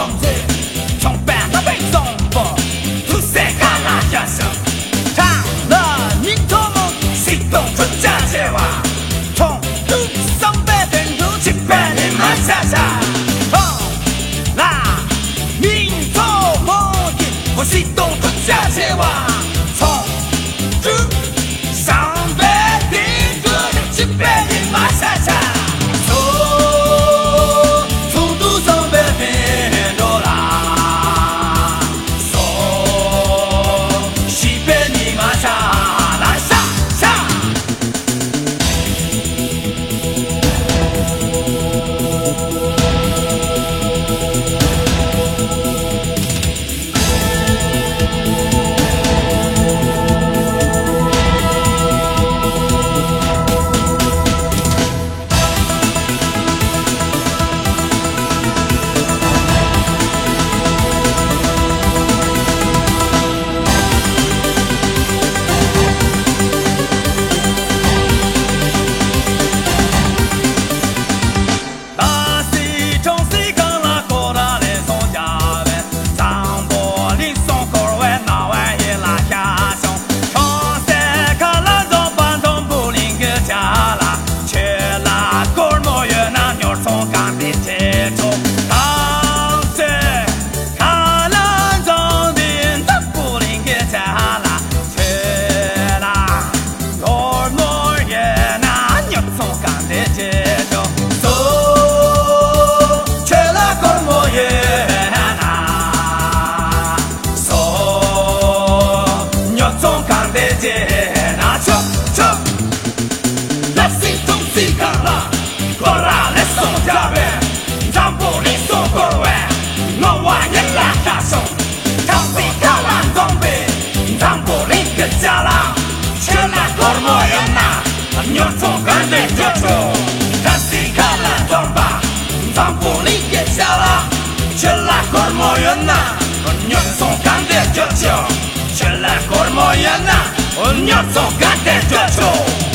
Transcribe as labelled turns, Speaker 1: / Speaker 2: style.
Speaker 1: 밤새 啦，来送家门，张不里送不完，我娃也来家送。扛起扛来装背，张不里给家来，全来搞么样呐？扭送干爹悄悄，扛起扛来装吧，张不里给家来，全来搞么样呐？扭送干爹悄悄，全来搞么样呐？扭送干爹悄悄。